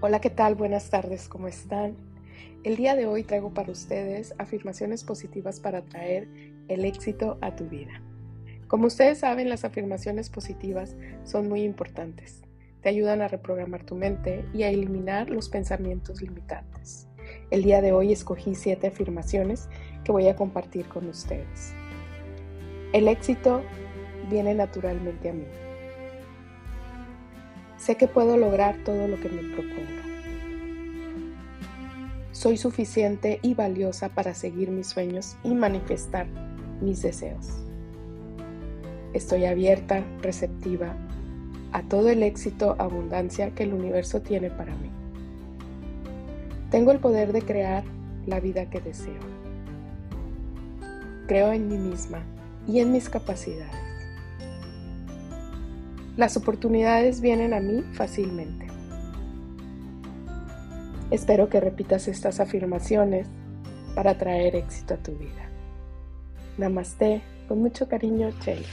Hola, ¿qué tal? Buenas tardes, ¿cómo están? El día de hoy traigo para ustedes afirmaciones positivas para traer el éxito a tu vida. Como ustedes saben, las afirmaciones positivas son muy importantes. Te ayudan a reprogramar tu mente y a eliminar los pensamientos limitantes. El día de hoy escogí siete afirmaciones que voy a compartir con ustedes. El éxito viene naturalmente a mí. Sé que puedo lograr todo lo que me proponga. Soy suficiente y valiosa para seguir mis sueños y manifestar mis deseos. Estoy abierta, receptiva a todo el éxito, abundancia que el universo tiene para mí. Tengo el poder de crear la vida que deseo. Creo en mí misma y en mis capacidades. Las oportunidades vienen a mí fácilmente. Espero que repitas estas afirmaciones para traer éxito a tu vida. Namaste, con mucho cariño, Chela.